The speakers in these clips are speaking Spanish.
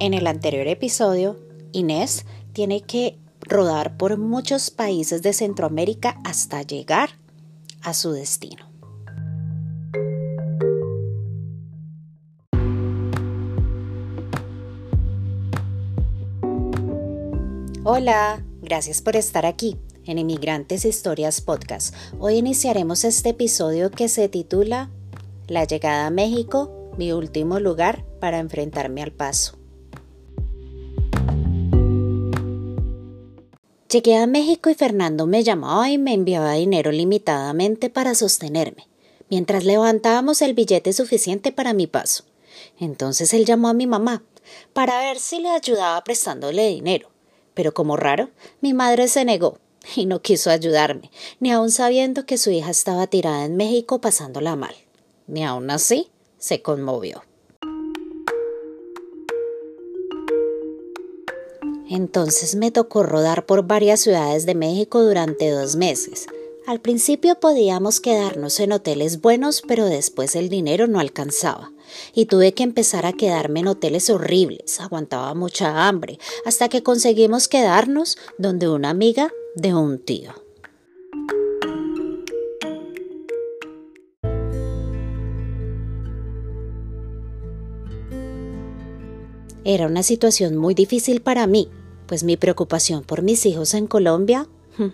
En el anterior episodio, Inés tiene que rodar por muchos países de Centroamérica hasta llegar a su destino. Hola, gracias por estar aquí en Inmigrantes Historias Podcast. Hoy iniciaremos este episodio que se titula La llegada a México, mi último lugar para enfrentarme al paso. Llegué a México y Fernando me llamaba y me enviaba dinero limitadamente para sostenerme, mientras levantábamos el billete suficiente para mi paso. Entonces él llamó a mi mamá para ver si le ayudaba prestándole dinero, pero como raro, mi madre se negó y no quiso ayudarme, ni aun sabiendo que su hija estaba tirada en México pasándola mal. Ni aun así se conmovió. Entonces me tocó rodar por varias ciudades de México durante dos meses. Al principio podíamos quedarnos en hoteles buenos, pero después el dinero no alcanzaba. Y tuve que empezar a quedarme en hoteles horribles, aguantaba mucha hambre, hasta que conseguimos quedarnos donde una amiga de un tío. Era una situación muy difícil para mí, pues mi preocupación por mis hijos en Colombia, hmm,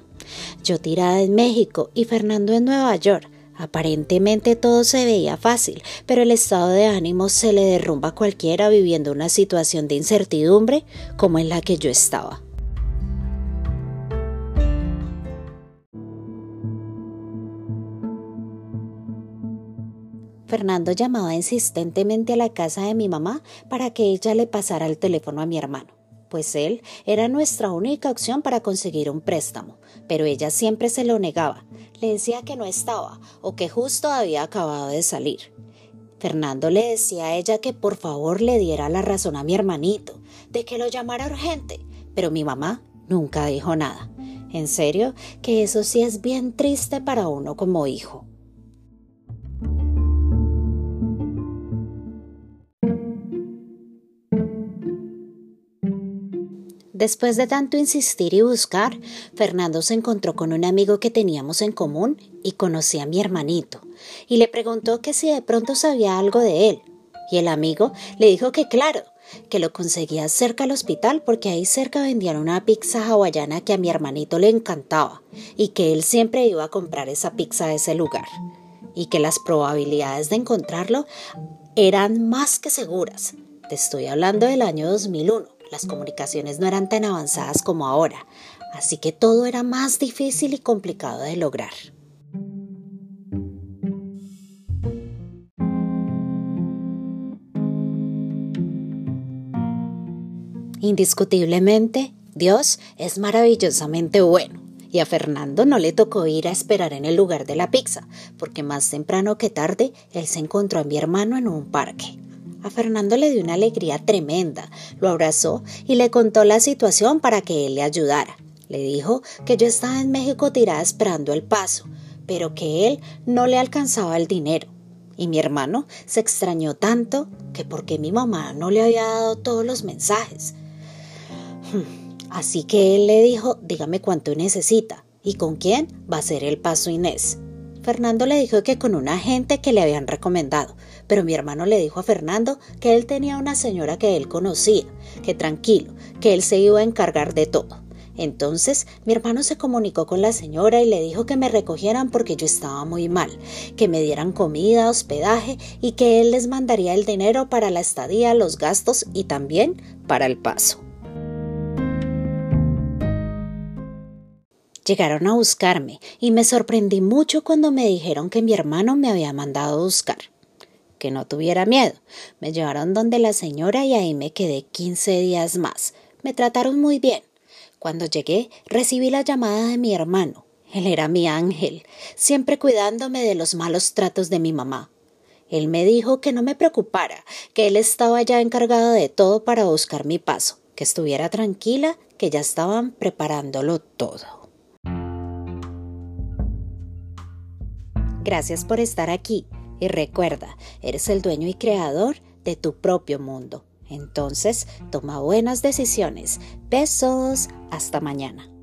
yo tirada en México y Fernando en Nueva York. Aparentemente todo se veía fácil, pero el estado de ánimo se le derrumba a cualquiera viviendo una situación de incertidumbre como en la que yo estaba. Fernando llamaba insistentemente a la casa de mi mamá para que ella le pasara el teléfono a mi hermano pues él era nuestra única opción para conseguir un préstamo, pero ella siempre se lo negaba, le decía que no estaba o que justo había acabado de salir. Fernando le decía a ella que por favor le diera la razón a mi hermanito, de que lo llamara urgente, pero mi mamá nunca dijo nada. En serio, que eso sí es bien triste para uno como hijo. Después de tanto insistir y buscar, Fernando se encontró con un amigo que teníamos en común y conocía a mi hermanito, y le preguntó que si de pronto sabía algo de él. Y el amigo le dijo que claro, que lo conseguía cerca al hospital porque ahí cerca vendían una pizza hawaiana que a mi hermanito le encantaba y que él siempre iba a comprar esa pizza a ese lugar y que las probabilidades de encontrarlo eran más que seguras. Te estoy hablando del año 2001 las comunicaciones no eran tan avanzadas como ahora, así que todo era más difícil y complicado de lograr. Indiscutiblemente, Dios es maravillosamente bueno. Y a Fernando no le tocó ir a esperar en el lugar de la pizza, porque más temprano que tarde él se encontró a mi hermano en un parque. A Fernando le dio una alegría tremenda, lo abrazó y le contó la situación para que él le ayudara. Le dijo que yo estaba en México tirada esperando el paso, pero que él no le alcanzaba el dinero. Y mi hermano se extrañó tanto que porque mi mamá no le había dado todos los mensajes. Así que él le dijo, dígame cuánto necesita y con quién va a ser el paso Inés. Fernando le dijo que con un agente que le habían recomendado, pero mi hermano le dijo a Fernando que él tenía una señora que él conocía, que tranquilo, que él se iba a encargar de todo. Entonces mi hermano se comunicó con la señora y le dijo que me recogieran porque yo estaba muy mal, que me dieran comida, hospedaje y que él les mandaría el dinero para la estadía, los gastos y también para el paso. Llegaron a buscarme y me sorprendí mucho cuando me dijeron que mi hermano me había mandado buscar. Que no tuviera miedo. Me llevaron donde la señora y ahí me quedé quince días más. Me trataron muy bien. Cuando llegué, recibí la llamada de mi hermano. Él era mi ángel, siempre cuidándome de los malos tratos de mi mamá. Él me dijo que no me preocupara, que él estaba ya encargado de todo para buscar mi paso, que estuviera tranquila, que ya estaban preparándolo todo. Gracias por estar aquí y recuerda, eres el dueño y creador de tu propio mundo. Entonces, toma buenas decisiones. Besos. Hasta mañana.